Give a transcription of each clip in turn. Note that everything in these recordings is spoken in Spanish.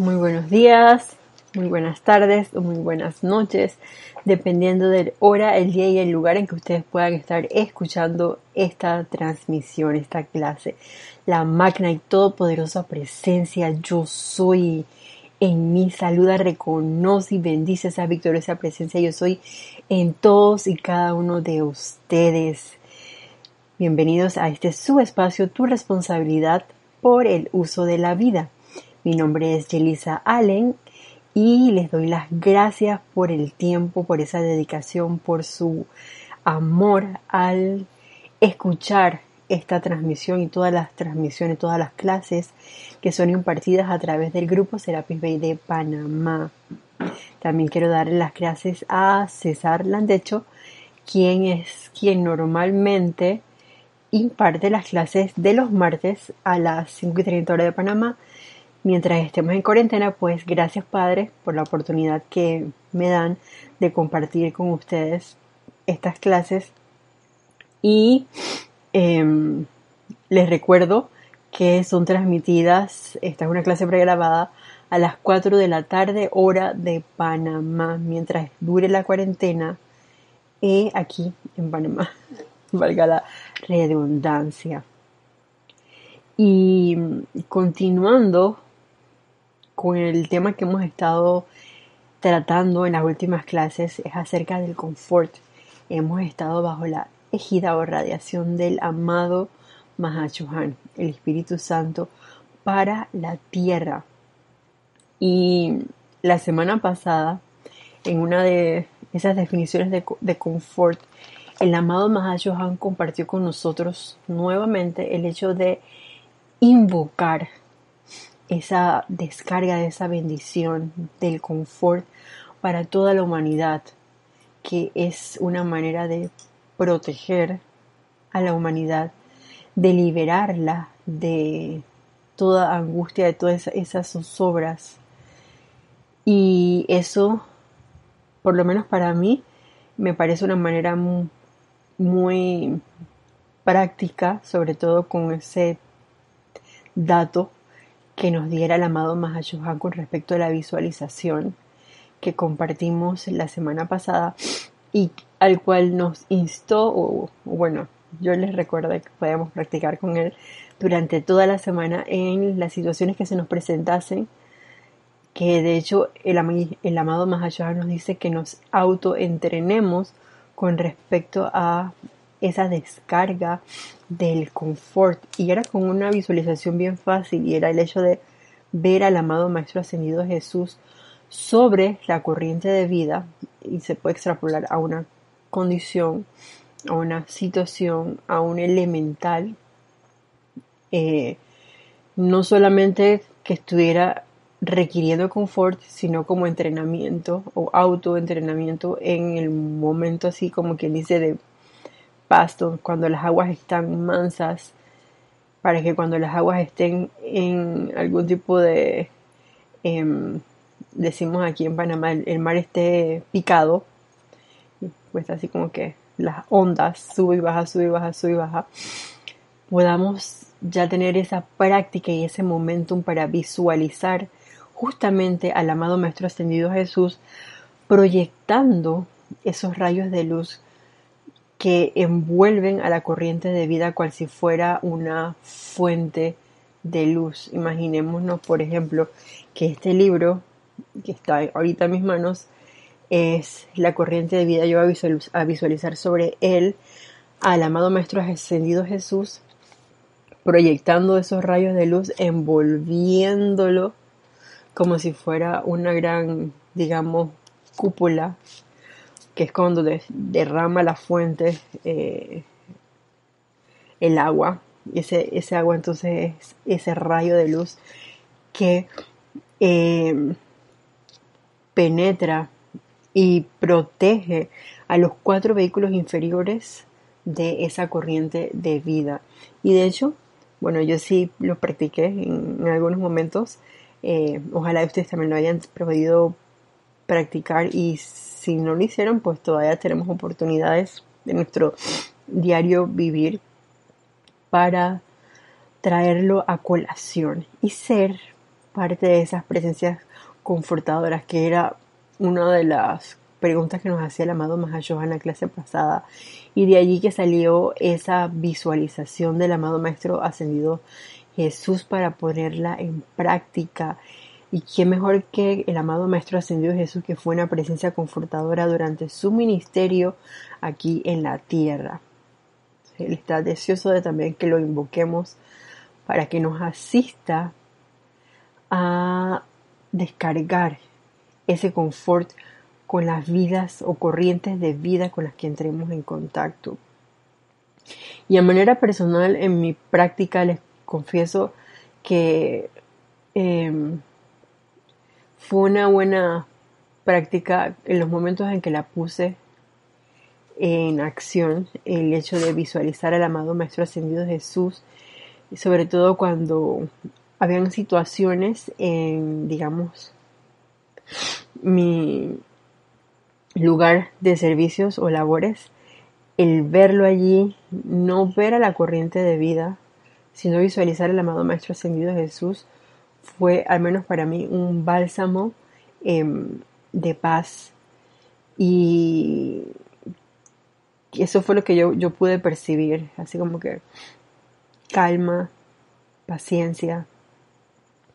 Muy buenos días, muy buenas tardes o muy buenas noches, dependiendo de hora, el día y el lugar en que ustedes puedan estar escuchando esta transmisión, esta clase. La magna y todopoderosa presencia yo soy en mí, saluda, reconoce y bendice esa victoriosa presencia yo soy en todos y cada uno de ustedes. Bienvenidos a este su espacio, tu responsabilidad por el uso de la vida. Mi nombre es Jelisa Allen y les doy las gracias por el tiempo, por esa dedicación, por su amor al escuchar esta transmisión y todas las transmisiones, todas las clases que son impartidas a través del grupo Serapis Bay de Panamá. También quiero darle las gracias a César Landecho, quien es quien normalmente imparte las clases de los martes a las 5 y 30 horas de Panamá mientras estemos en cuarentena, pues gracias Padre por la oportunidad que me dan de compartir con ustedes estas clases y em, les recuerdo que son transmitidas, esta es una clase pregrabada a las 4 de la tarde hora de Panamá, mientras dure la cuarentena eh, aquí en Panamá, valga la redundancia. Y continuando con el tema que hemos estado tratando en las últimas clases es acerca del confort. Hemos estado bajo la ejida o radiación del amado Mahachohan, el Espíritu Santo, para la tierra. Y la semana pasada, en una de esas definiciones de, de confort, el amado Mahachohan compartió con nosotros nuevamente el hecho de invocar esa descarga de esa bendición, del confort para toda la humanidad, que es una manera de proteger a la humanidad, de liberarla de toda angustia, de todas esas zozobras. Y eso, por lo menos para mí, me parece una manera muy práctica, sobre todo con ese dato que nos diera el amado Mahashohan con respecto a la visualización que compartimos la semana pasada y al cual nos instó, o bueno, yo les recuerdo que podemos practicar con él durante toda la semana en las situaciones que se nos presentasen, que de hecho el, el amado Mahashohan nos dice que nos autoentrenemos con respecto a esa descarga del confort. Y era con una visualización bien fácil y era el hecho de ver al amado Maestro Ascendido Jesús sobre la corriente de vida y se puede extrapolar a una condición, a una situación, a un elemental, eh, no solamente que estuviera requiriendo confort, sino como entrenamiento o autoentrenamiento en el momento así como quien dice de pasto, cuando las aguas están mansas, para que cuando las aguas estén en algún tipo de, em, decimos aquí en Panamá, el, mar esté picado, pues así como que las ondas sube y baja, sube y baja, sube y baja, podamos ya tener esa práctica y ese momentum para visualizar justamente al amado Maestro Ascendido Jesús proyectando esos rayos de luz que envuelven a la corriente de vida cual si fuera una fuente de luz. Imaginémonos, por ejemplo, que este libro que está ahorita en mis manos es la corriente de vida. Yo voy a visualizar sobre él al amado Maestro Ascendido Jesús, proyectando esos rayos de luz, envolviéndolo como si fuera una gran, digamos, cúpula que es cuando derrama la fuente eh, el agua. Ese, ese agua entonces es ese rayo de luz que eh, penetra y protege a los cuatro vehículos inferiores de esa corriente de vida. Y de hecho, bueno, yo sí lo practiqué en, algunos momentos. Eh, ojalá ustedes también lo hayan podido practicar y si no lo hicieron, pues todavía tenemos oportunidades de nuestro diario vivir para traerlo a colación y ser parte de esas presencias confortadoras, que era una de las preguntas que nos hacía el amado Mahashohan en la clase pasada. Y de allí que salió esa visualización del amado Maestro ascendido Jesús para ponerla en práctica. Y qué mejor que el amado Maestro ascendido Jesús, que fue una presencia confortadora durante su ministerio aquí en la tierra. Él está deseoso de también que lo invoquemos para que nos asista a descargar ese confort con las vidas o corrientes de vida con las que entremos en contacto. Y a manera personal, en mi práctica les confieso que em, fue una buena práctica en los momentos en que la puse en acción, el hecho de visualizar al amado Maestro Ascendido Jesús, sobre todo cuando habían situaciones en, digamos, mi lugar de servicios o labores, el verlo allí, no ver a la corriente de vida, sino visualizar al amado Maestro Ascendido Jesús, fue al menos para mí un bálsamo em, de paz. Y eso fue lo que yo, yo pude percibir, así como que calma, paciencia,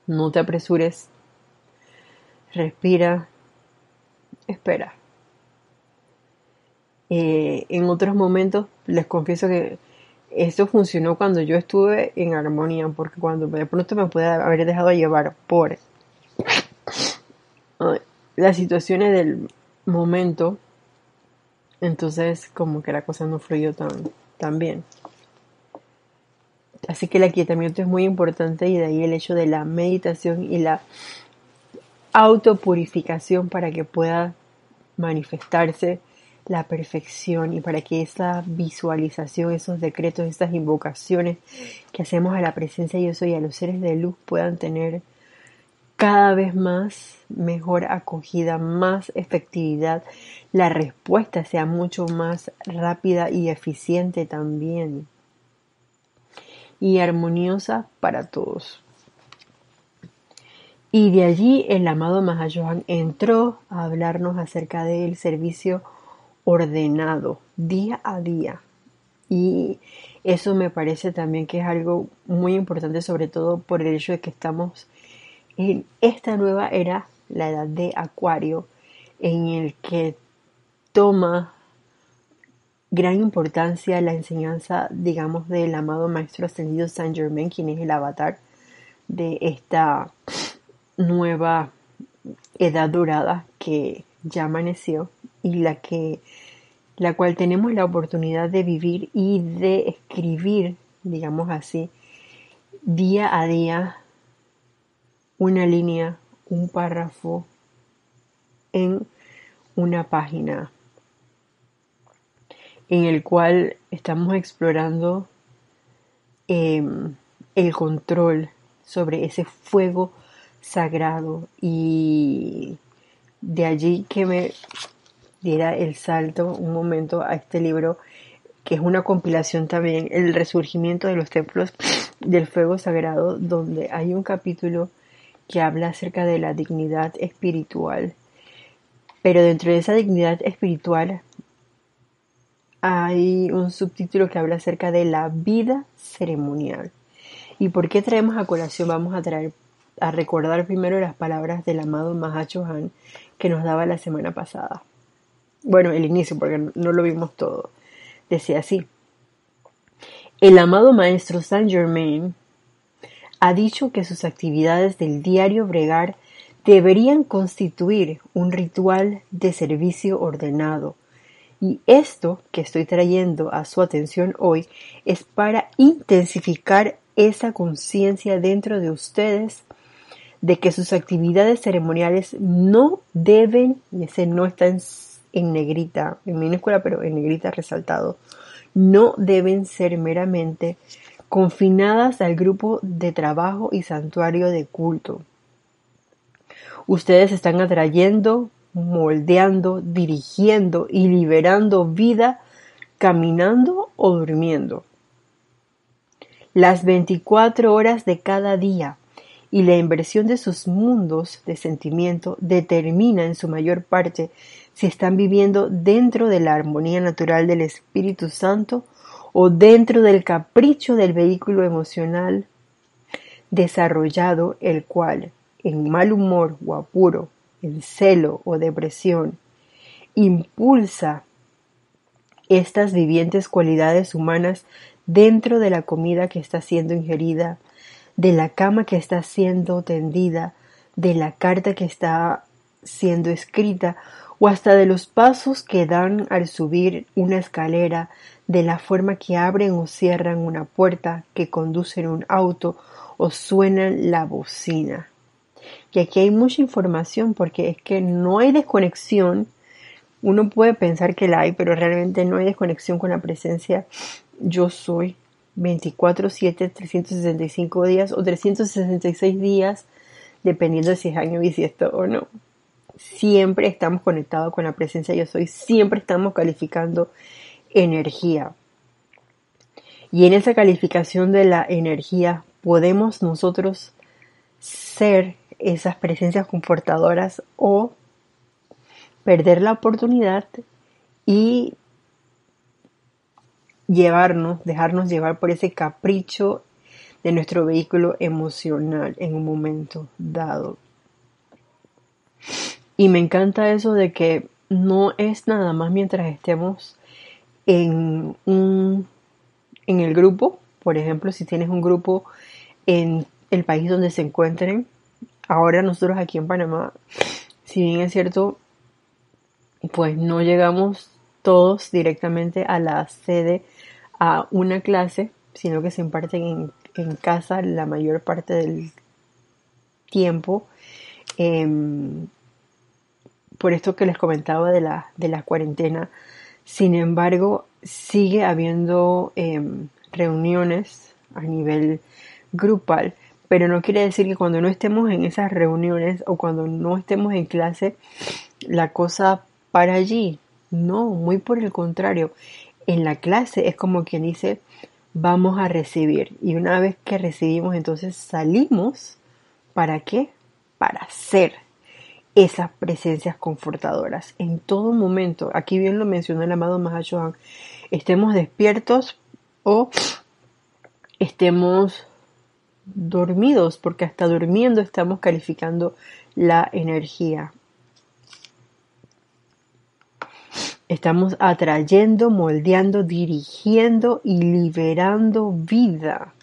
no te apresures, respira, espera. Eh, en otros momentos les confieso que esto funcionó cuando yo estuve en armonía, porque cuando de pronto me puede haber dejado llevar por las situaciones del momento, entonces como que la cosa no fluyó tan, tan bien. Así que el aquietamiento es muy importante y de ahí el hecho de la meditación y la autopurificación para que pueda manifestarse la perfección y para que esa visualización, esos decretos, esas invocaciones que hacemos a la presencia de Dios y a los seres de luz puedan tener cada vez más mejor acogida, más efectividad, la respuesta sea mucho más rápida y eficiente también y armoniosa para todos. Y de allí el amado Mahayohan entró a hablarnos acerca del servicio ordenado día a día. Y eso me parece también que es algo muy importante, sobre todo por el hecho de que estamos en esta nueva era, la edad de Acuario, en el que toma gran importancia la enseñanza, digamos, del amado Maestro Ascendido Saint Germain, quien es el avatar de esta nueva edad dorada que ya amaneció y la que la cual tenemos la oportunidad de vivir y de escribir, digamos así, día a día una línea, un párrafo en una página en el cual estamos explorando em, el control sobre ese fuego sagrado. Y de allí que me diera el salto un momento a este libro que es una compilación también, el resurgimiento de los templos del fuego sagrado, donde hay un capítulo que habla acerca de la dignidad espiritual. Pero dentro de esa dignidad espiritual hay un subtítulo que habla acerca de la vida ceremonial. ¿Y por qué traemos a colación? Vamos a traer a recordar primero las palabras del amado Mahacho Han que nos daba la semana pasada. Bueno, el inicio, porque no lo vimos todo. Decía así. El amado maestro Saint Germain ha dicho que sus actividades del diario bregar deberían constituir un ritual de servicio ordenado. Y esto que estoy trayendo a su atención hoy es para intensificar esa conciencia dentro de ustedes de que sus actividades ceremoniales no deben, y ese no está en, negrita, en minúscula, pero en negrita resaltado, no deben ser meramente confinadas al grupo de trabajo y santuario de culto. Ustedes están atrayendo, moldeando, dirigiendo y liberando vida caminando o durmiendo. Las 24 horas de cada día y la inversión de sus mundos de sentimiento determina en su mayor parte si están viviendo dentro de la armonía natural del Espíritu Santo o dentro del capricho del vehículo emocional desarrollado, el cual, en mal humor o apuro, en celo o depresión, impulsa estas vivientes cualidades humanas dentro de la comida que está siendo ingerida, de la cama que está siendo tendida, de la carta que está siendo escrita o hasta de los pasos que dan al subir una escalera, de la forma que abren o cierran una puerta, que conducen un auto o suenan la bocina. Y aquí hay mucha información porque es que no hay desconexión. Uno puede pensar que la hay, pero realmente no hay desconexión con la presencia yo soy 24/7, 365 días o 366 días, dependiendo de si es año bisiesto o no. Siempre estamos conectados con la presencia yo soy, siempre estamos calificando energía. Y en esa calificación de la energía podemos nosotros ser esas presencias confortadoras o perder la oportunidad y llevarnos, dejarnos llevar por ese capricho de nuestro vehículo emocional en un momento dado. Y me encanta eso de que no es nada más mientras estemos en un en el grupo, por ejemplo, si tienes un grupo en el país donde se encuentren, ahora nosotros aquí en Panamá, si bien es cierto, pues no llegamos todos directamente a la sede a una clase, sino que se imparten en, en casa la mayor parte del tiempo. Em, por esto que les comentaba de la, de la cuarentena. Sin embargo, sigue habiendo em, reuniones a nivel grupal, pero no quiere decir que cuando no estemos en esas reuniones o cuando no estemos en clase, la cosa para allí. No, muy por el contrario. En la clase es como quien dice, vamos a recibir. Y una vez que recibimos, entonces salimos. ¿Para qué? Para ser esas presencias confortadoras en todo momento. Aquí bien lo mencionó el amado Mahashohan. Estemos despiertos o estemos dormidos, porque hasta durmiendo estamos calificando la energía. Estamos atrayendo, moldeando, dirigiendo y liberando vida.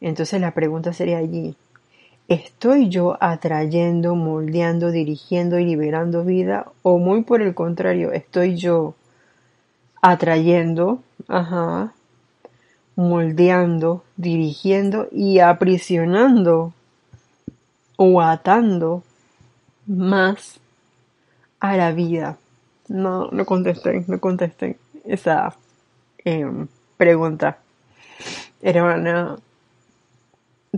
Entonces la pregunta sería allí, ¿Estoy yo atrayendo, moldeando, dirigiendo y liberando vida? ¿O muy por el contrario, estoy yo atrayendo, ajá, moldeando, dirigiendo y aprisionando o atando más a la vida? No, no contesten, no contesten esa em, pregunta. Era una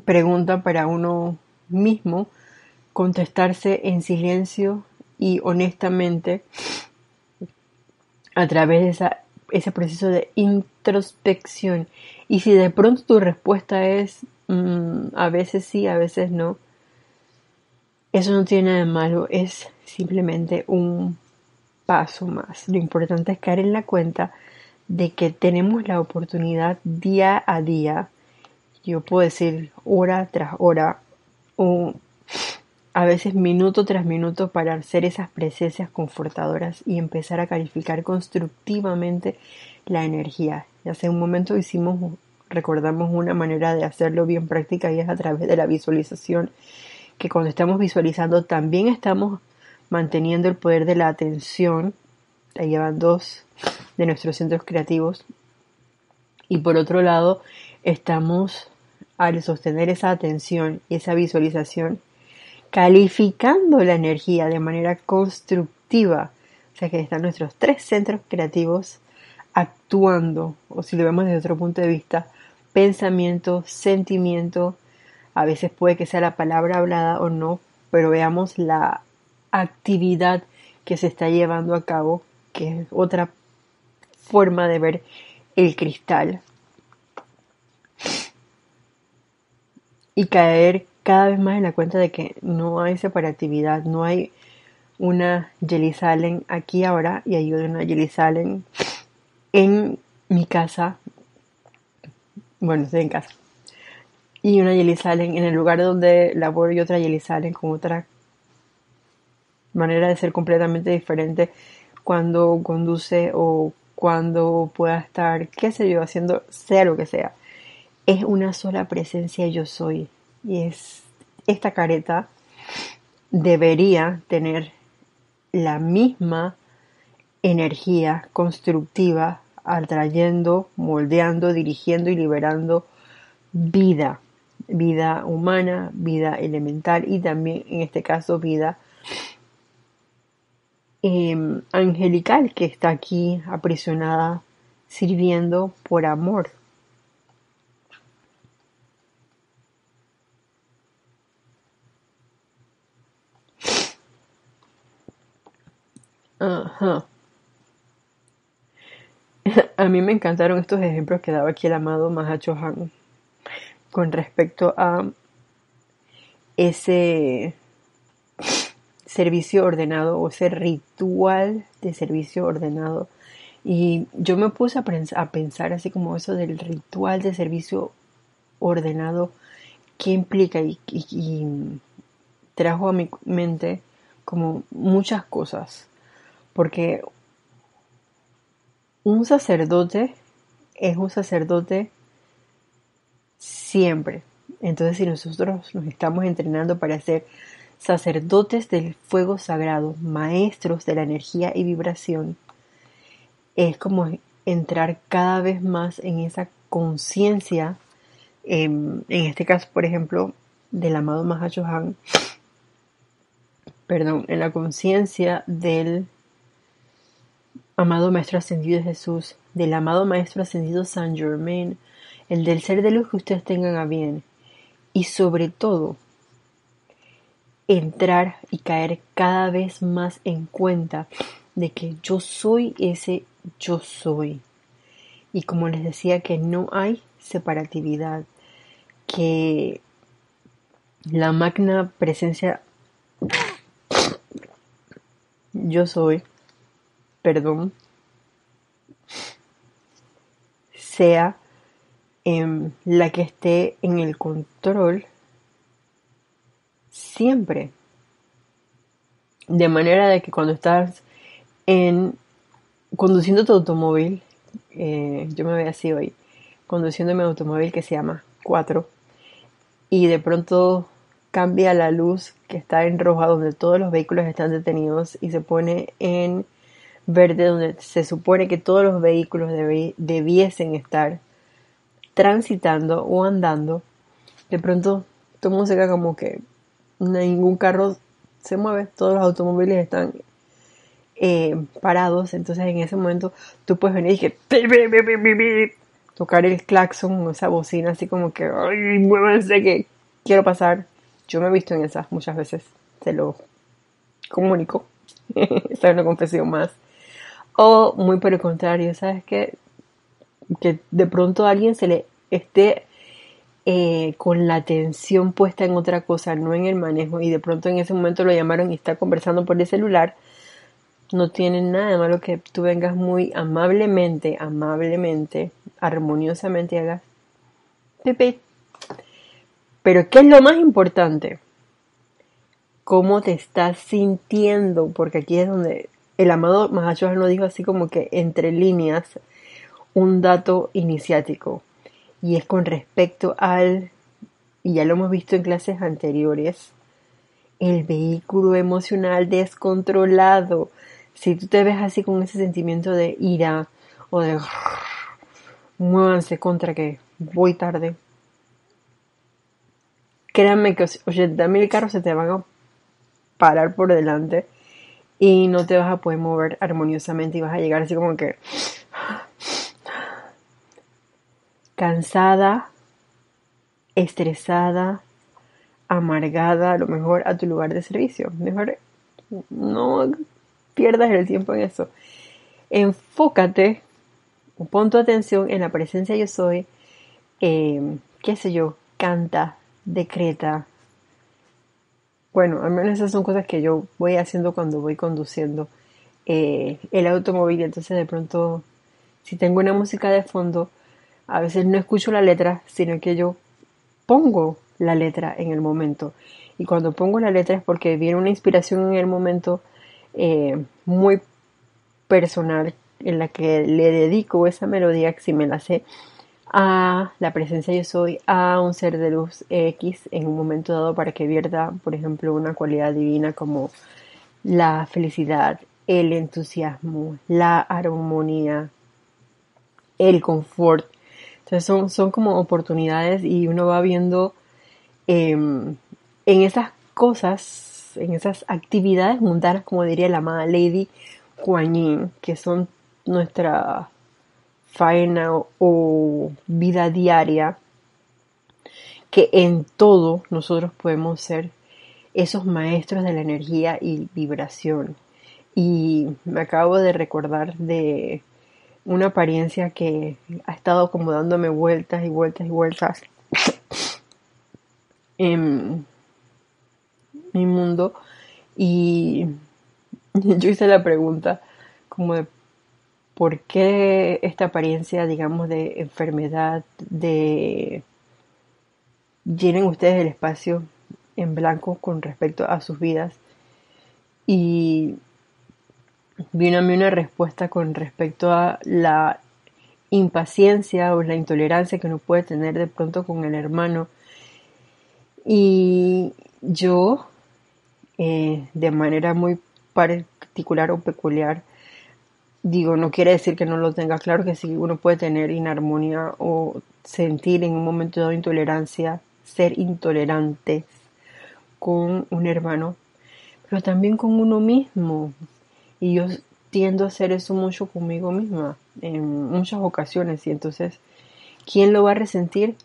pregunta para uno mismo, contestarse en silencio y honestamente a través de ese proceso de introspección. Y si de pronto tu respuesta es mm, a veces sí, a veces no, eso no tiene nada de malo, es simplemente un paso más. Lo importante es caer en la cuenta de que tenemos la oportunidad día a día yo puedo decir hora tras hora o a veces minuto tras minuto para hacer esas presencias confortadoras y empezar a calificar constructivamente la energía. Ya hace un momento hicimos, recordamos una manera de hacerlo bien práctica y es a través de la visualización, que cuando estamos visualizando también estamos manteniendo el poder de la atención, ahí llevan dos de nuestros centros creativos, y por otro lado estamos al sostener esa atención y esa visualización, calificando la energía de manera constructiva. O sea que están nuestros tres centros creativos actuando, o si lo vemos desde otro punto de vista, pensamiento, sentimiento, a veces puede que sea la palabra hablada o no, pero veamos la actividad que se está llevando a cabo, que es otra forma de ver el cristal y caer cada vez más en la cuenta de que no hay separatividad, no hay una Jelly Salen aquí ahora y hay una Jelly Salen en mi casa, bueno, estoy en casa, y una Jelly Salen en el lugar donde laboro y otra Jelly Salen con otra manera de ser completamente diferente cuando conduce o cuando pueda estar, qué sé yo, haciendo sea lo que sea. Es una sola presencia yo soy. Y es esta careta debería tener la misma energía constructiva atrayendo, moldeando, dirigiendo y liberando vida, vida humana, vida elemental y también en este caso vida Em, angelical que está aquí aprisionada sirviendo por amor. Ajá. A mí me encantaron estos ejemplos que daba aquí el amado Mahacho Han con respecto a ese servicio ordenado o ese ritual de servicio ordenado. Y yo me puse a, pensar así como eso del ritual de servicio ordenado, qué implica y, trajo a mi mente como muchas cosas. Porque un sacerdote es un sacerdote siempre. Entonces si nosotros nos estamos entrenando para ser sacerdotes del fuego sagrado, maestros de la energía y vibración, es como entrar cada vez más en esa conciencia, em, en este caso, por ejemplo, del amado Mahachohan, perdón, en la conciencia del amado Maestro Ascendido Jesús, del amado Maestro Ascendido San Germain, el del ser de luz que ustedes tengan a bien, y sobre todo entrar y caer cada vez más en cuenta de que yo soy ese yo soy. Y como les decía que no hay separatividad, que la magna presencia yo soy, perdón, sea em, la que esté en el control siempre. De manera de que cuando estás en conduciendo tu automóvil, eh, yo me veo así hoy, conduciendo mi automóvil que se llama 4, y de pronto cambia la luz que está en roja donde todos los vehículos están detenidos y se pone en verde donde se supone que todos los vehículos debiesen estar transitando o andando, de pronto todo el se queda como que ningún carro se mueve, todos los automóviles están eh, parados, entonces en ese momento tú puedes venir y que tocar el claxon o esa bocina así como que ay muévanse que quiero pasar yo me he visto en esas muchas veces se lo comunico. Esta es una confesión más o muy por el contrario sabes que que de pronto alguien se le esté eh, con la atención puesta en otra cosa, no en el manejo, y de pronto en ese momento lo llamaron y está conversando por el celular, no tiene nada de malo que tú vengas muy amablemente, amablemente, armoniosamente y hagas pepe. Pero ¿qué es lo más importante? ¿Cómo te estás sintiendo? Porque aquí es donde el amado Mahachohan nos dijo así como que entre líneas un dato iniciático y es con respecto al, y ya lo hemos visto en clases anteriores, el vehículo emocional descontrolado. Si tú te ves así con ese sentimiento de ira o de muévanse contra que voy tarde, créanme que 80 mil carros se te van a parar por delante y no te vas a poder mover armoniosamente y vas a llegar así como que cansada, estresada, amargada, a lo mejor a tu lugar de servicio. Mejor no pierdas el tiempo en eso. Enfócate, pon tu atención en la presencia yo soy, em, qué sé yo, canta, decreta, bueno, al menos esas son cosas que yo voy haciendo cuando voy conduciendo eh, el automóvil, entonces de pronto, si tengo una música de fondo, a veces no escucho la letra, sino que yo pongo la letra en el momento. Y cuando pongo la letra es porque viene una inspiración en el momento eh, muy personal en la que le dedico esa melodía, que si me la sé, a la presencia yo soy, a un ser de luz X en un momento dado para que vierta, por ejemplo, una cualidad divina como la felicidad, el entusiasmo, la armonía, el confort. Entonces son, son como oportunidades y uno va viendo em, en esas cosas, en esas actividades mundanas, como diría la amada Lady Kuan Yin, que son nuestra faena o, vida diaria, que en todo nosotros podemos ser esos maestros de la energía y vibración. Y me acabo de recordar de una apariencia que ha estado como dándome vueltas y vueltas y vueltas en mi mundo. Y yo hice la pregunta como de ¿Por qué esta apariencia, digamos, de enfermedad, de... llenen ustedes el espacio en blanco con respecto a sus vidas? Y vino a mí una respuesta con respecto a la impaciencia o la intolerancia que uno puede tener de pronto con el hermano. Y yo, eh, de manera muy particular o peculiar, digo, no quiere decir que no lo tenga claro, que sí uno puede tener inarmonía o sentir en un momento de intolerancia, ser intolerante con un hermano, pero también con uno mismo. Y yo tiendo a hacer eso mucho conmigo misma en muchas ocasiones y entonces, ¿quién lo va a resentir?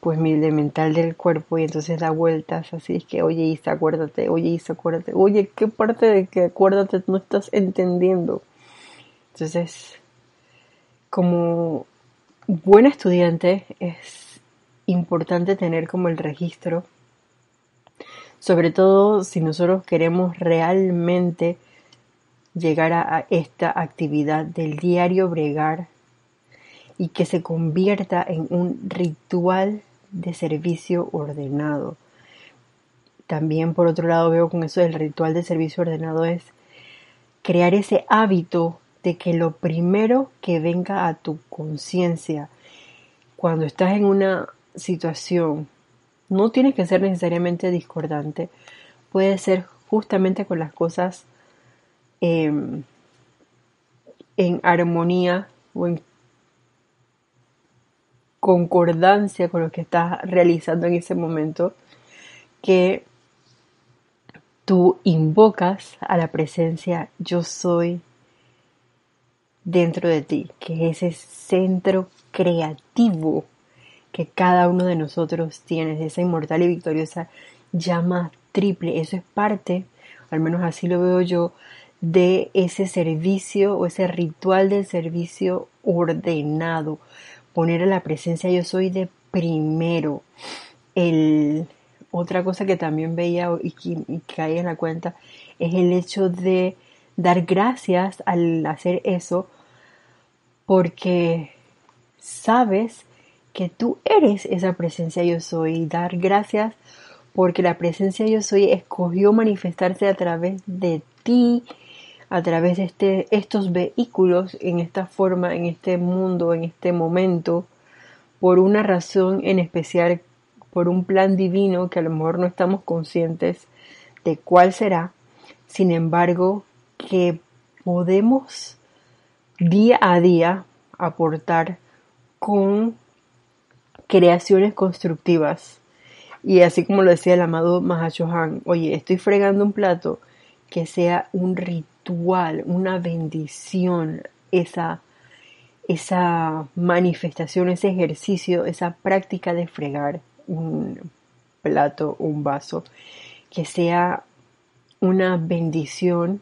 Pues mi elemental del cuerpo y entonces da vueltas así es que, oye Isa, acuérdate, oye Isa, acuérdate, oye, ¿qué parte de que acuérdate no estás entendiendo? Entonces, como buen estudiante es importante tener como el registro, sobre todo si nosotros queremos realmente llegar a, esta actividad del diario bregar y que se convierta en un ritual de servicio ordenado. También por otro lado veo con eso del ritual de servicio ordenado es crear ese hábito de que lo primero que venga a tu conciencia cuando estás en una situación no tiene que ser necesariamente discordante, puede ser justamente con las cosas em, en armonía o en concordancia con lo que estás realizando en ese momento, que tú invocas a la presencia yo soy dentro de ti, que es ese centro creativo que cada uno de nosotros tiene, esa inmortal y victoriosa llama triple. Eso es parte, al menos así lo veo yo, de ese servicio o ese ritual del servicio ordenado. Poner a la presencia yo soy de primero. El, otra cosa que también veía y y caí en la cuenta es el hecho de dar gracias al hacer eso porque sabes que tú eres esa presencia yo soy. Dar gracias porque la presencia yo soy escogió manifestarse a través de ti, a través de este, estos vehículos, en esta forma, en este mundo, en este momento, por una razón en especial, por un plan divino que a lo mejor no estamos conscientes de cuál será, sin embargo, que podemos día a día aportar con creaciones constructivas. Y así como lo decía el amado Mahashohan, oye, estoy fregando un plato que sea un ritual, una bendición, esa, esa manifestación, ese ejercicio, esa práctica de fregar un plato, un vaso, que sea una bendición,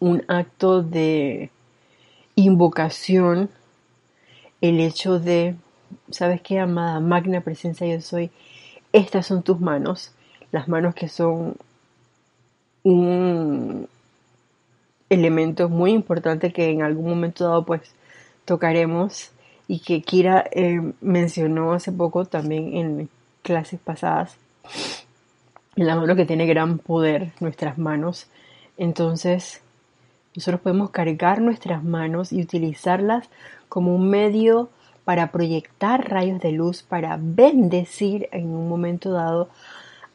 un acto de invocación, el hecho de, ¿sabes qué, amada? Magna presencia yo soy. estas son tus manos, las manos que son un elemento muy importante que en algún momento dado pues tocaremos y que Kira eh, mencionó hace poco también en clases pasadas. La mano que tiene gran poder, nuestras manos. Entonces, nosotros podemos cargar nuestras manos y utilizarlas como un medio para proyectar rayos de luz, para bendecir en un momento dado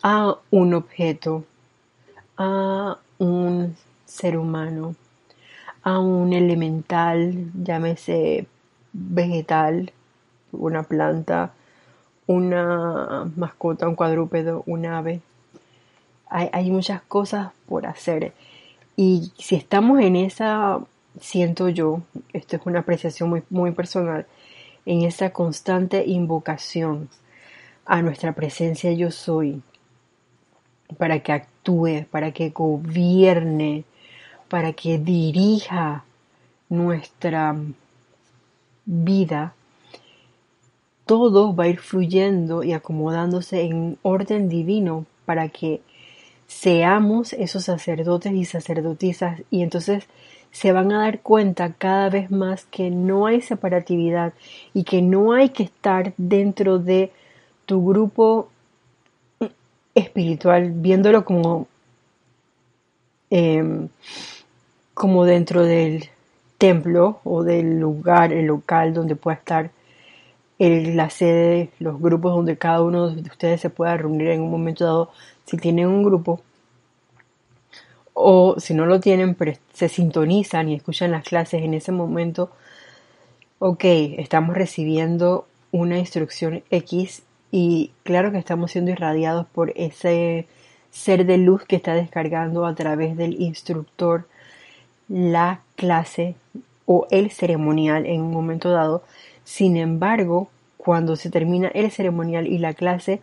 a un objeto, a un ser humano, a un elemental, llámese vegetal, una planta, una mascota, un cuadrúpedo, un ave. Hay, hay muchas cosas por hacer. Y si estamos en esa, siento yo, esto es una apreciación muy, muy personal, en esa constante invocación a nuestra presencia yo soy, para que actúe, para que gobierne, para que dirija nuestra vida, todo va a ir fluyendo y acomodándose en orden divino para que seamos esos sacerdotes y sacerdotisas y entonces se van a dar cuenta cada vez más que no hay separatividad y que no hay que estar dentro de tu grupo espiritual viéndolo como em, como dentro del templo o del lugar, el local donde pueda estar el, la sede, los grupos donde cada uno de ustedes se pueda reunir en un momento dado, si tienen un grupo, o si no lo tienen, pero se sintonizan y escuchan las clases en ese momento, ok, estamos recibiendo una instrucción X y claro que estamos siendo irradiados por ese ser de luz que está descargando a través del instructor la clase o el ceremonial en un momento dado. Sin embargo, cuando se termina el ceremonial y la clase,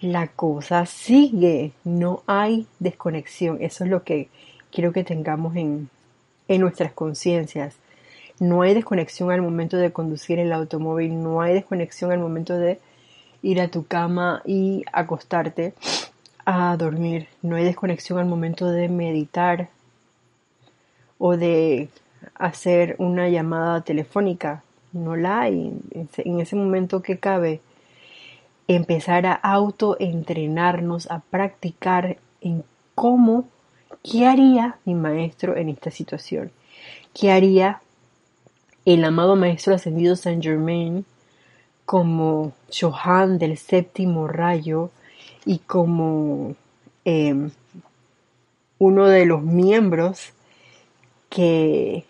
la cosa sigue, no hay desconexión. Eso es lo que quiero que tengamos en, en nuestras conciencias. No hay desconexión al momento de conducir el automóvil, no hay desconexión al momento de ir a tu cama y acostarte a dormir, no hay desconexión al momento de meditar, o de hacer una llamada telefónica. No la hay. En ese momento que cabe empezar a autoentrenarnos, a practicar en cómo, qué haría mi maestro en esta situación. ¿Qué haría el amado maestro ascendido Saint Germain como Johan del séptimo rayo y como eh, uno de los miembros que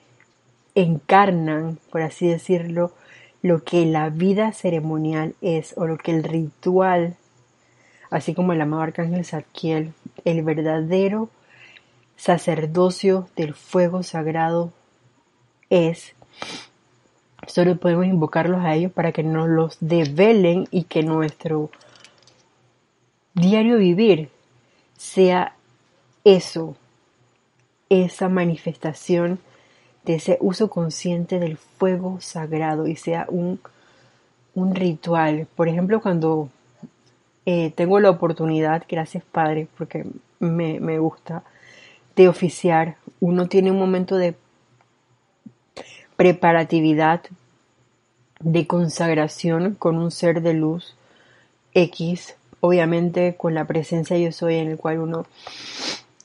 encarnan, por así decirlo, lo que la vida ceremonial es o lo que el ritual, así como el amado arcángel Zadkiel, el verdadero sacerdocio del fuego sagrado es. Solo podemos invocarlos a ellos para que nos los develen y que nuestro diario vivir sea eso, esa manifestación de ese uso consciente del fuego sagrado y sea un, un ritual. Por ejemplo, cuando eh, tengo la oportunidad, gracias Padre, porque me, me gusta, de oficiar, uno tiene un momento de preparatividad, de consagración con un ser de luz X, obviamente con la presencia yo soy en el cual uno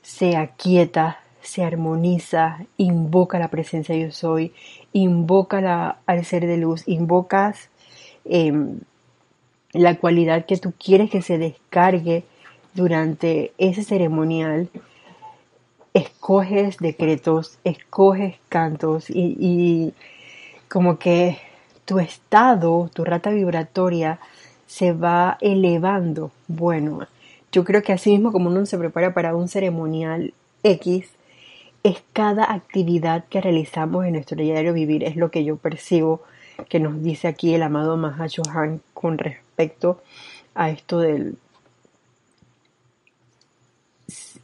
se aquieta, se armoniza, invoca la presencia yo soy, invoca la, al ser de luz, invocas em, la cualidad que tú quieres que se descargue durante ese ceremonial, escoges decretos, escoges cantos y como que tu estado, tu rata vibratoria se va elevando. Bueno, yo creo que así mismo como uno se prepara para un ceremonial X, es cada actividad que realizamos en nuestro diario vivir, es lo que yo percibo que nos dice aquí el amado Mahachohan con respecto a esto del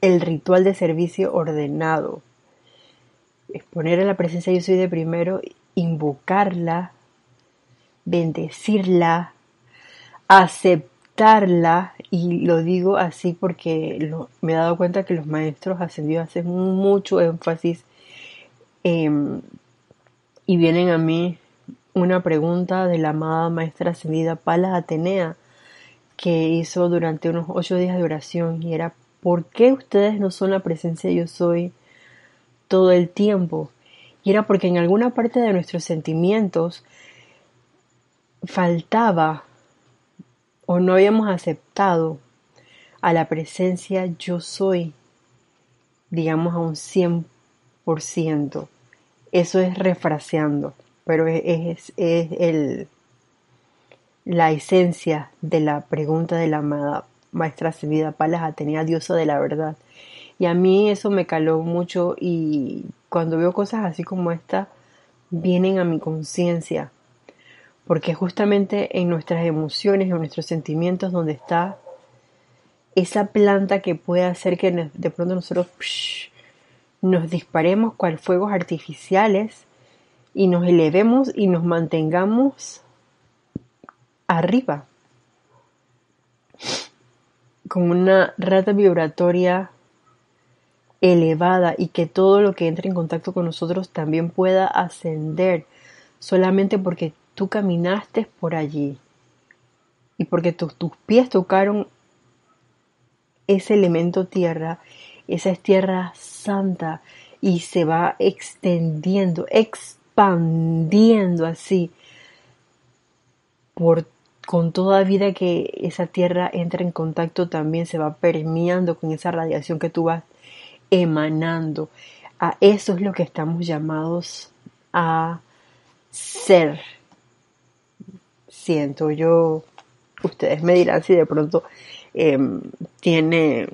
el ritual de servicio ordenado. Exponer a la presencia yo soy de primero, invocarla, bendecirla, aceptar y lo digo así porque me he dado cuenta que los maestros ascendidos hacen mucho énfasis y vienen a mí una pregunta de la amada maestra ascendida Palas Atenea que hizo durante unos ocho días de oración y era ¿por qué ustedes no son la presencia yo soy todo el tiempo? Y era porque en alguna parte de nuestros sentimientos faltaba o no habíamos aceptado a la presencia yo soy, digamos a un 100%. Eso es refraseando, pero es, es, el, la esencia de la pregunta de la amada maestra Ascendida Palas Atenea, diosa de la verdad. Y a mí eso me caló mucho y cuando veo cosas así como esta, vienen a mi conciencia porque justamente en nuestras emociones, en nuestros sentimientos, donde está esa planta que puede hacer que de pronto nosotros nos disparemos cual fuegos artificiales y nos elevemos y nos mantengamos arriba. Con una rata vibratoria elevada y que todo lo que entre en contacto con nosotros también pueda ascender solamente porque tú caminaste por allí y porque tus pies tocaron ese elemento tierra, esa es tierra santa y se va extendiendo, expandiendo así por con toda vida que esa tierra entra en contacto también se va permeando con esa radiación que tú vas emanando. A eso es lo que estamos llamados a ser siento yo, ustedes me dirán si de pronto em, tiene,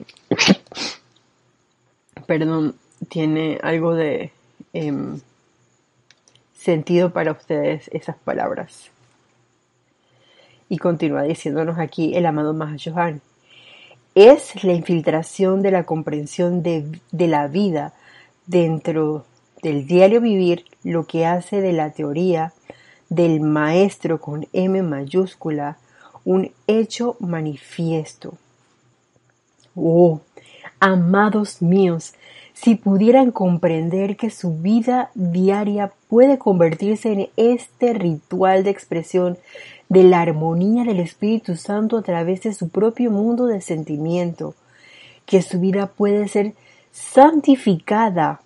perdón, tiene algo de em, sentido para ustedes esas palabras. Y continúa diciéndonos aquí el amado Mahayohan. Es la infiltración de la comprensión de, de la vida dentro del diario vivir lo que hace de la teoría del Maestro con M mayúscula un hecho manifiesto. Oh, amados míos, si pudieran comprender que su vida diaria puede convertirse en este ritual de expresión de la armonía del Espíritu Santo a través de su propio mundo de sentimiento, que su vida puede ser santificada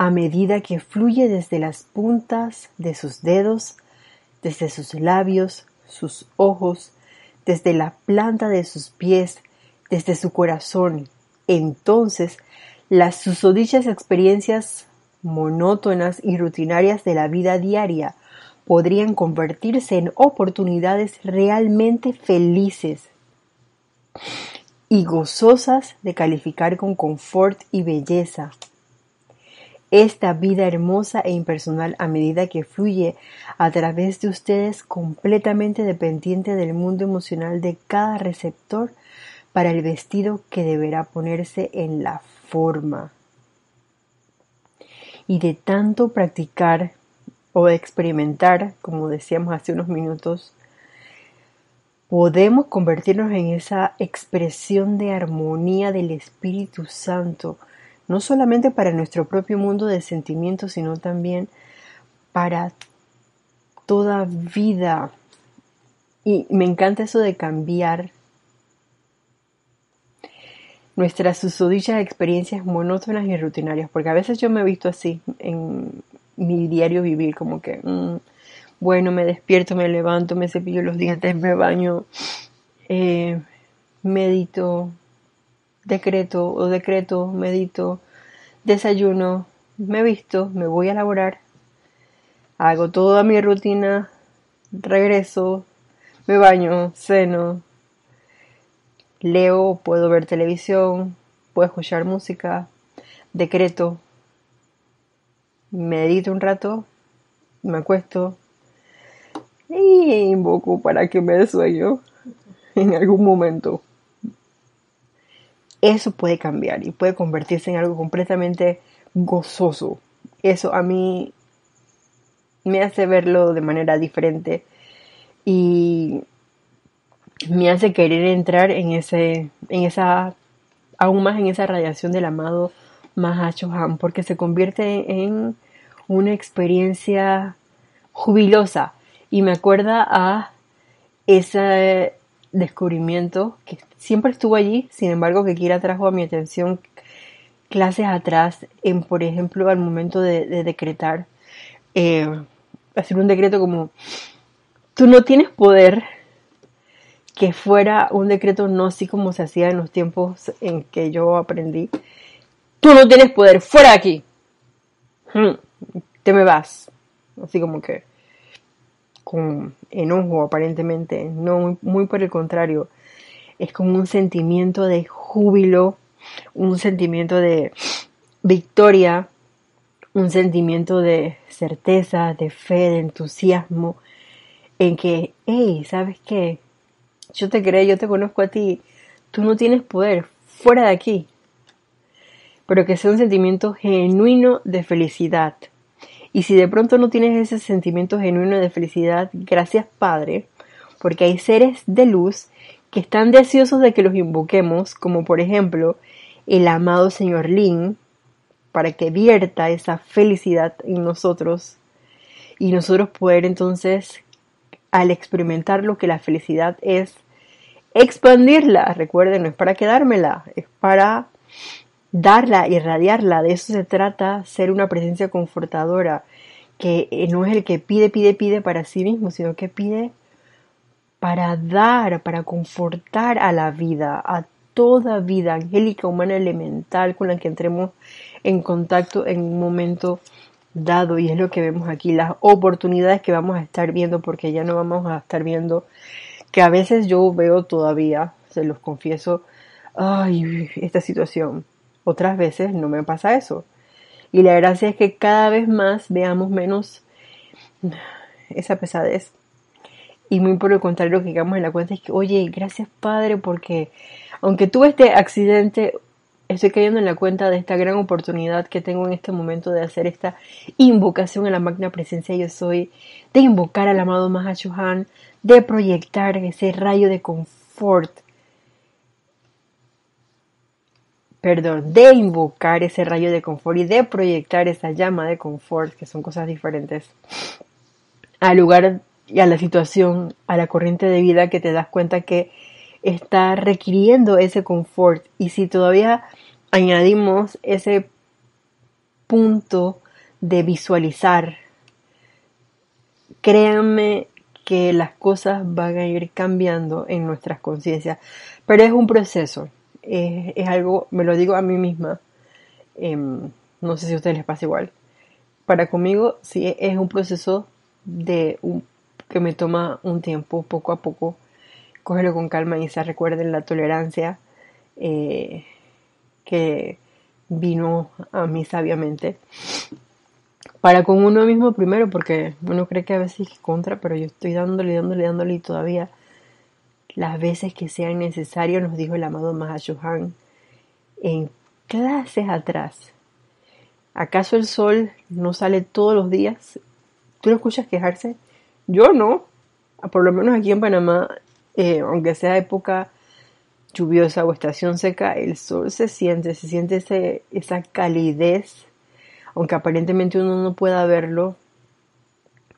a medida que fluye desde las puntas de sus dedos, desde sus labios, sus ojos, desde la planta de sus pies, desde su corazón. Entonces, las susodichas experiencias monótonas y rutinarias de la vida diaria podrían convertirse en oportunidades realmente felices y gozosas de calificar con confort y belleza esta vida hermosa e impersonal a medida que fluye a través de ustedes completamente dependiente del mundo emocional de cada receptor para el vestido que deberá ponerse en la forma. Y de tanto practicar o experimentar, como decíamos hace unos minutos, podemos convertirnos en esa expresión de armonía del Espíritu Santo, no solamente para nuestro propio mundo de sentimientos, sino también para toda vida. Y me encanta eso de cambiar nuestras susodichas experiencias monótonas y rutinarias, porque a veces yo me he visto así en mi diario vivir, como que, mm, bueno, me despierto, me levanto, me cepillo los dientes, me baño, eh, medito, decreto o decreto, medito, desayuno, me visto, me voy a laborar, hago toda mi rutina, regreso, me baño, ceno, leo, puedo ver televisión, puedo escuchar música, decreto, medito un rato, me acuesto y invoco para que me dé sueño en algún momento eso puede cambiar y puede convertirse en algo completamente gozoso. Eso a mí me hace verlo de manera diferente y me hace querer entrar en ese, en esa, aún más en esa radiación del amado Mahachohan, porque se convierte en una experiencia jubilosa y me acuerda a ese descubrimiento que siempre estuvo allí, sin embargo que Kira trajo a mi atención clases atrás, en por ejemplo al momento de, decretar, eh, hacer un decreto como, tú no tienes poder, que fuera un decreto no así como se hacía en los tiempos en que yo aprendí, tú no tienes poder, fuera de aquí, hmm, te me vas, así como que con enojo aparentemente, no muy por el contrario, es como un sentimiento de júbilo, un sentimiento de victoria, un sentimiento de certeza, de fe, de entusiasmo, en que, hey, ¿sabes qué? Yo te creo, yo te conozco a ti, tú no tienes poder, fuera de aquí. Pero que sea un sentimiento genuino de felicidad. Y si de pronto no tienes ese sentimiento genuino de felicidad, gracias Padre, porque hay seres de luz que están deseosos de que los invoquemos, como por ejemplo el amado Señor Lin, para que vierta esa felicidad en nosotros y nosotros poder entonces, al experimentar lo que la felicidad es, expandirla. Recuerden, no es para quedármela, es para darla, irradiarla. De eso se trata, ser una presencia confortadora, que eh, no es el que pide, pide, pide para sí mismo, sino que pide para dar, para confortar a la vida, a toda vida angélica, humana, elemental con la que entremos en contacto en un momento dado y es lo que vemos aquí, las oportunidades que vamos a estar viendo porque ya no vamos a estar viendo que a veces yo veo todavía, se los confieso, ay, esta situación. Otras veces no me pasa eso. Y la gracia es que cada vez más veamos menos esa pesadez. Y muy por el contrario, lo que llegamos en la cuenta es que, oye, gracias Padre, porque aunque tuve este accidente, estoy cayendo en la cuenta de esta gran oportunidad que tengo en este momento de hacer esta invocación a la magna presencia yo soy, de invocar al amado Mahashohan, de proyectar ese rayo de confort, perdón, de invocar ese rayo de confort y de proyectar esa llama de confort, que son cosas diferentes, al lugar y a la situación, a la corriente de vida que te das cuenta que está requiriendo ese confort. Y si todavía añadimos ese punto de visualizar, créanme que las cosas van a ir cambiando en nuestras conciencias. Pero es un proceso, es, algo, me lo digo a mí misma, em, no sé si a ustedes les pasa igual. Para conmigo sí es un proceso de que me toma un tiempo, poco a poco, cógelo con calma y se recuerden la tolerancia eh, que vino a mí sabiamente. Para con uno mismo primero, porque uno cree que a veces es contra, pero yo estoy dándole, dándole, dándole y todavía las veces que sean necesarias, nos dijo el amado Mahashohan en clases atrás. ¿Acaso el sol no sale todos los días? ¿Tú lo escuchas quejarse? Yo no. Por lo menos aquí en Panamá eh, aunque sea época lluviosa o estación seca, el sol se siente, se siente esa calidez, aunque aparentemente uno no pueda verlo,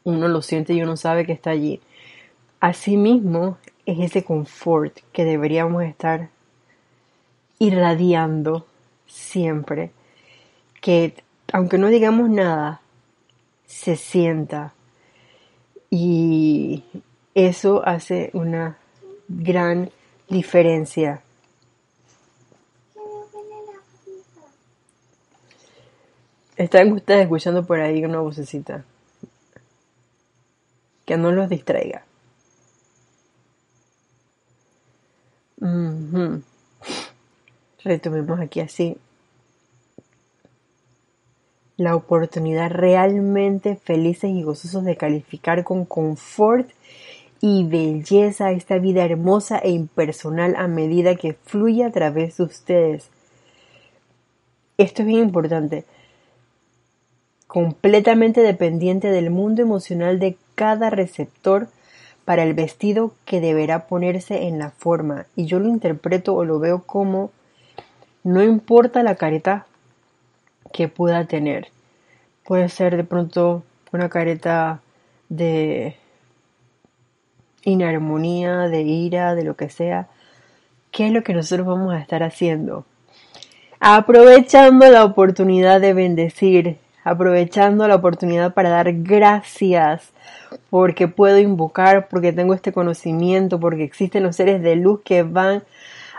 uno lo siente y uno sabe que está allí. Asimismo, es ese confort que deberíamos estar irradiando siempre, que aunque no digamos nada, se sienta. Y eso hace una gran diferencia. Están ustedes escuchando por ahí una vocecita. Que no los distraiga. Retomemos aquí así. La oportunidad realmente felices y gozosos de calificar con confort y belleza esta vida hermosa e impersonal a medida que fluye a través de ustedes. Esto es bien importante. Completamente dependiente del mundo emocional de cada receptor para el vestido que deberá ponerse en la forma. Y yo lo interpreto o lo veo como no importa la careta que pueda tener. Puede ser de pronto una careta de inarmonía, de ira, de lo que sea. ¿Qué es lo que nosotros vamos a estar haciendo? Aprovechando la oportunidad de bendecir, aprovechando la oportunidad para dar gracias porque puedo invocar, porque tengo este conocimiento, porque existen los seres de luz que van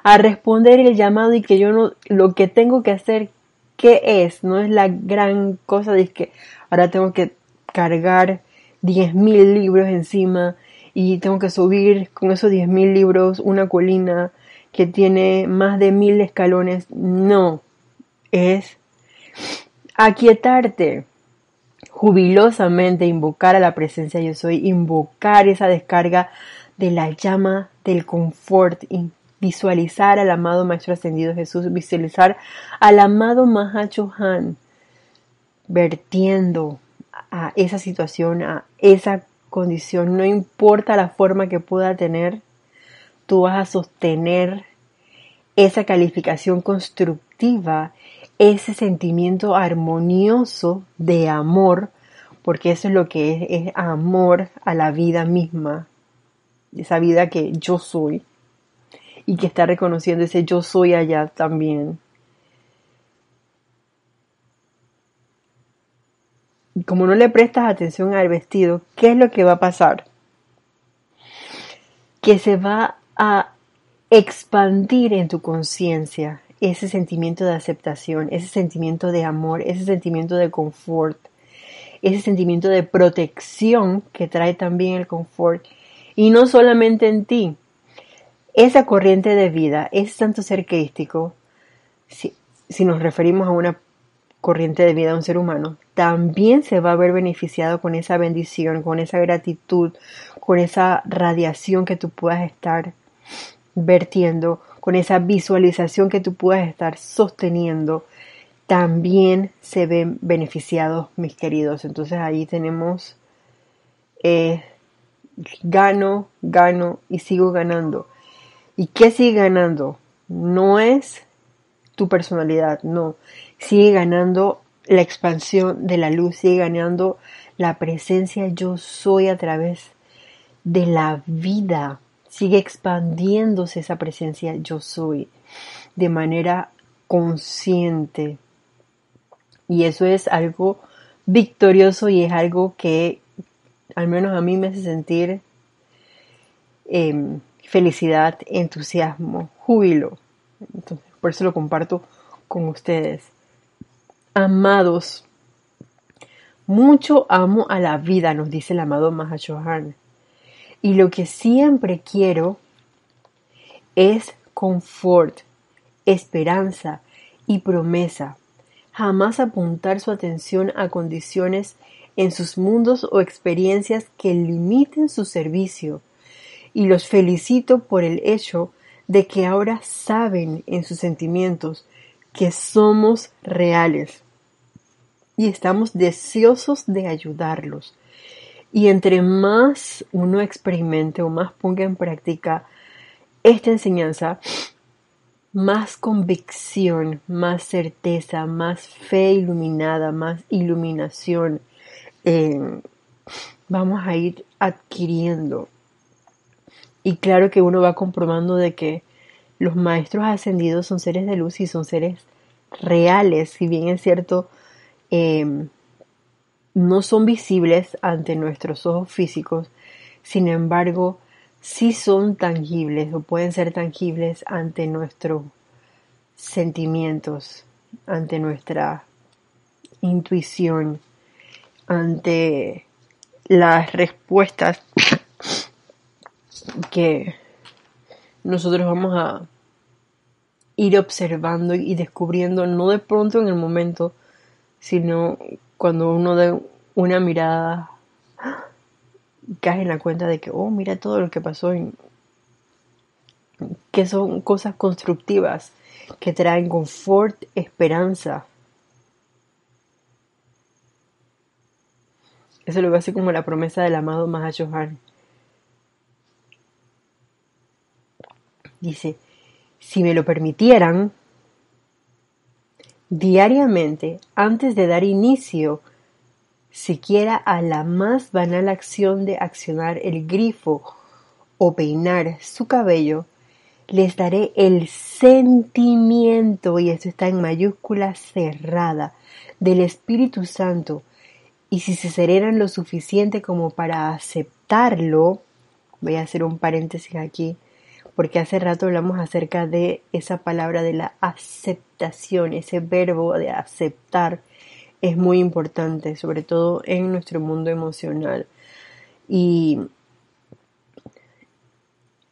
a responder el llamado y que yo no, lo que tengo que hacer, ¿qué es? No es la gran cosa de que ahora tengo que cargar 10.000 libros encima y tengo que subir con esos 10.000 libros una colina que tiene más de mil escalones. No, es aquietarte, jubilosamente invocar a la presencia yo soy, invocar esa descarga de la llama del confort, visualizar al amado Maestro Ascendido Jesús, visualizar al amado Mahacho Han vertiendo a esa situación, a esa condición, no importa la forma que pueda tener, tú vas a sostener esa calificación constructiva, ese sentimiento armonioso de amor, porque eso es lo que es, amor a la vida misma, esa vida que yo soy y que está reconociendo ese yo soy allá también. Como no le prestas atención al vestido, ¿qué es lo que va a pasar? Que se va a expandir en tu conciencia ese sentimiento de aceptación, ese sentimiento de amor, ese sentimiento de confort, ese sentimiento de protección que trae también el confort. Y no solamente en ti, esa corriente de vida, ese santo ser crístico, si, si nos referimos a una corriente de vida de un ser humano, también se va a ver beneficiado con esa bendición, con esa gratitud, con esa radiación que tú puedas estar vertiendo, con esa visualización que tú puedas estar sosteniendo, también se ven beneficiados, mis queridos. Entonces ahí tenemos eh, gano, gano y sigo ganando. ¿Y qué sigue ganando? No es tu personalidad, no. Sigue ganando la expansión de la luz, sigue ganando la presencia yo soy a través de la vida. Sigue expandiéndose esa presencia yo soy de manera consciente. Y eso es algo victorioso y es algo que al menos a mí me hace sentir eh, felicidad, entusiasmo, júbilo. Entonces, por eso lo comparto con ustedes. Amados, mucho amo a la vida, nos dice el amado Mahashohan. Y lo que siempre quiero es confort, esperanza y promesa. Jamás apuntar su atención a condiciones en sus mundos o experiencias que limiten su servicio y los felicito por el hecho de que ahora saben en sus sentimientos que somos reales y estamos deseosos de ayudarlos. Y entre más uno experimente o más ponga en práctica esta enseñanza, más convicción, más certeza, más fe iluminada, más iluminación eh, vamos a ir adquiriendo. Y claro que uno va comprobando de que los maestros ascendidos son seres de luz y son seres reales, si bien es cierto, em, no son visibles ante nuestros ojos físicos, sin embargo, sí son tangibles o pueden ser tangibles ante nuestros sentimientos, ante nuestra intuición, ante las respuestas que nosotros vamos a ir observando y descubriendo, no de pronto en el momento, sino cuando uno da una mirada, cae en la cuenta de que, oh, mira todo lo que pasó, y, que son cosas constructivas, que traen confort, esperanza. Eso lo veo así como la promesa del amado Mahachohan. Dice, si me lo permitieran, diariamente, antes de dar inicio siquiera a la más banal acción de accionar el grifo o peinar su cabello, les daré el sentimiento, y esto está en mayúscula cerrada, del Espíritu Santo. Y si se serenan lo suficiente como para aceptarlo, voy a hacer un paréntesis aquí, porque hace rato hablamos acerca de esa palabra de la aceptación, ese verbo de aceptar es muy importante, sobre todo en nuestro mundo emocional. Y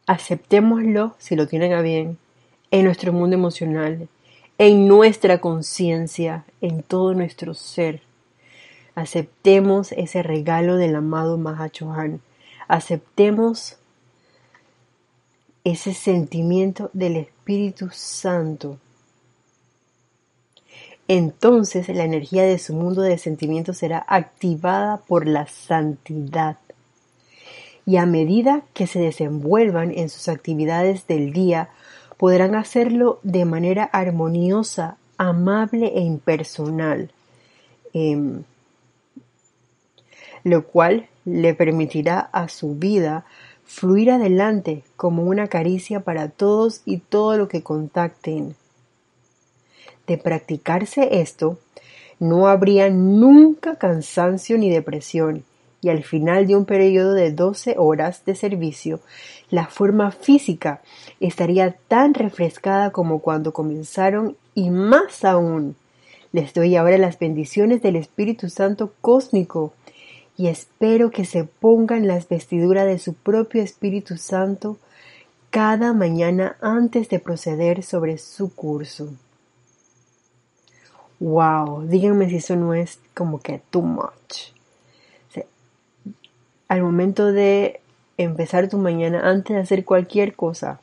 aceptémoslo, si lo tienen a bien, en nuestro mundo emocional, en nuestra conciencia, en todo nuestro ser. Aceptemos ese regalo del amado Mahachohan. Aceptemos ese sentimiento del Espíritu Santo entonces la energía de su mundo de sentimientos será activada por la santidad. Y a medida que se desenvuelvan en sus actividades del día, podrán hacerlo de manera armoniosa, amable e impersonal, em, lo cual le permitirá a su vida fluir adelante como una caricia para todos y todo lo que contacten de practicarse esto, no habría nunca cansancio ni depresión, y al final de un periodo de 12 horas de servicio, la forma física estaría tan refrescada como cuando comenzaron y más aún. Les doy ahora las bendiciones del Espíritu Santo cósmico y espero que se pongan las vestiduras de su propio Espíritu Santo cada mañana antes de proceder sobre su curso. Wow, díganme si eso no es como que too much. al momento de empezar tu mañana, antes de hacer cualquier cosa,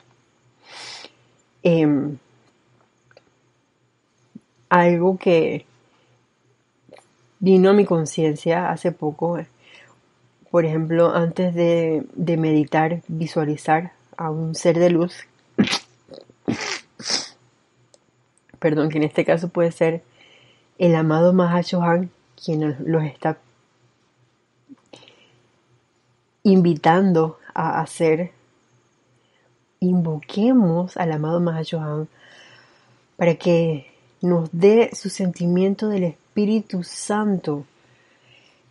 em, algo que vino a mi conciencia hace poco, por ejemplo, antes de, de meditar, visualizar a un ser de luz, perdón, que en este caso puede ser el amado Mahashohan, quien los está invitando a hacer, invoquemos al amado Mahashohan para que nos dé su sentimiento del Espíritu Santo.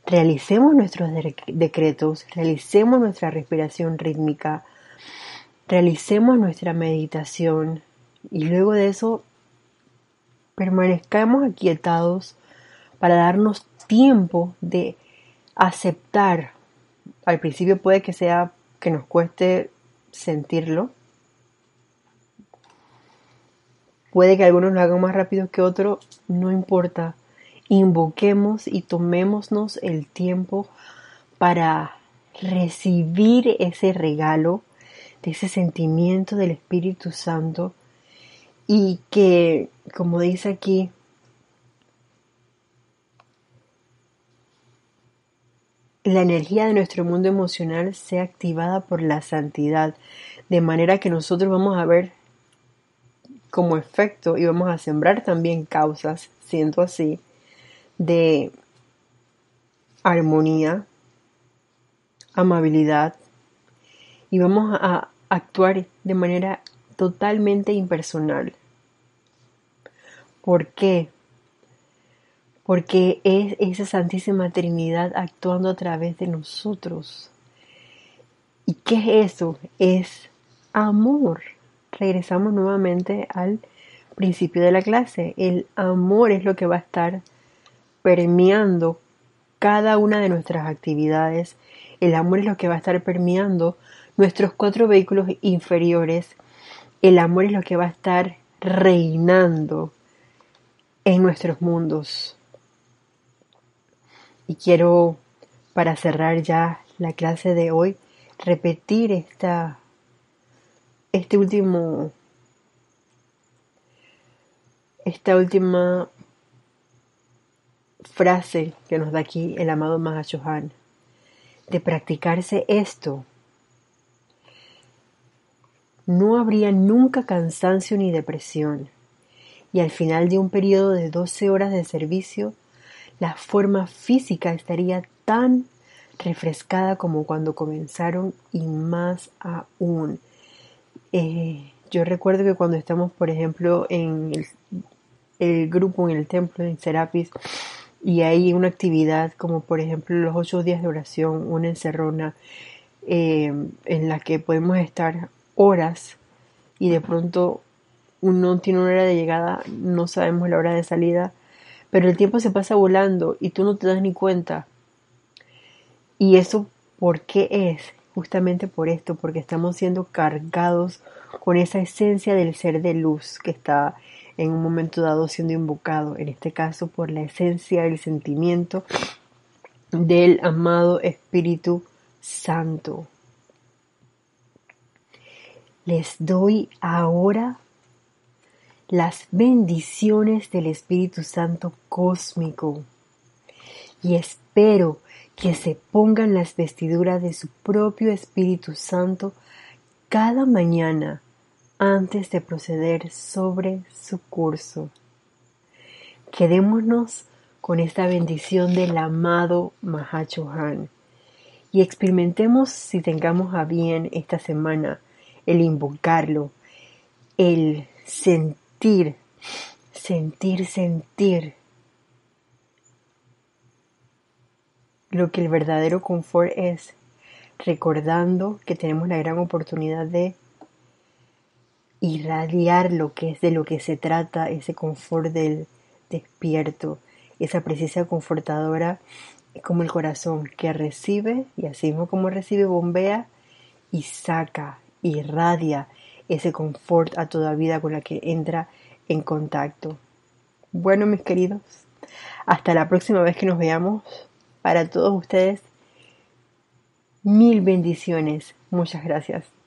Realicemos nuestros decretos, realicemos nuestra respiración rítmica, realicemos nuestra meditación y luego de eso permanezcamos aquietados para darnos tiempo de aceptar. Al principio puede que sea que nos cueste sentirlo. Puede que algunos lo hagan más rápido que otros, no importa. Invoquemos y tomémonos el tiempo para recibir ese regalo de ese sentimiento del Espíritu Santo y que, como dice aquí, la energía de nuestro mundo emocional sea activada por la santidad, de manera que nosotros vamos a ver como efecto y vamos a sembrar también causas, siendo así, de armonía, amabilidad, y vamos a actuar de manera totalmente impersonal. ¿Por qué? Porque es esa Santísima Trinidad actuando a través de nosotros. ¿Y qué es eso? Es amor. Regresamos nuevamente al principio de la clase. El amor es lo que va a estar permeando cada una de nuestras actividades. El amor es lo que va a estar permeando nuestros cuatro vehículos inferiores el amor es lo que va a estar reinando en nuestros mundos. Y quiero, para cerrar ya la clase de hoy, repetir esta, este último, esta última frase que nos da aquí el amado Mahashohan. De practicarse esto, no habría nunca cansancio ni depresión. Y al final de un periodo de 12 horas de servicio, la forma física estaría tan refrescada como cuando comenzaron y más aún. Eh, yo recuerdo que cuando estamos, por ejemplo, en el, grupo, en el templo, en Serapis, y hay una actividad como por ejemplo los ocho días de oración, una encerrona, eh, en la que podemos estar horas y de pronto uno tiene una hora de llegada, no sabemos la hora de salida, pero el tiempo se pasa volando y tú no te das ni cuenta. ¿Y eso por qué es? Justamente por esto, porque estamos siendo cargados con esa esencia del ser de luz que está en un momento dado siendo invocado, en este caso por la esencia del sentimiento del amado Espíritu Santo. Les doy ahora las bendiciones del Espíritu Santo cósmico y espero que se pongan las vestiduras de su propio Espíritu Santo cada mañana antes de proceder sobre su curso. Quedémonos con esta bendición del amado Mahachohan y experimentemos si tengamos a bien esta semana el invocarlo, el sentir, sentir, sentir lo que el verdadero confort es, recordando que tenemos la gran oportunidad de irradiar lo que es de lo que se trata ese confort del despierto, esa presencia confortadora como el corazón que recibe y así mismo como recibe bombea y saca, irradia ese confort a toda vida con la que entra en contacto. Bueno, mis queridos, hasta la próxima vez que nos veamos. Para todos ustedes, mil bendiciones. Muchas gracias.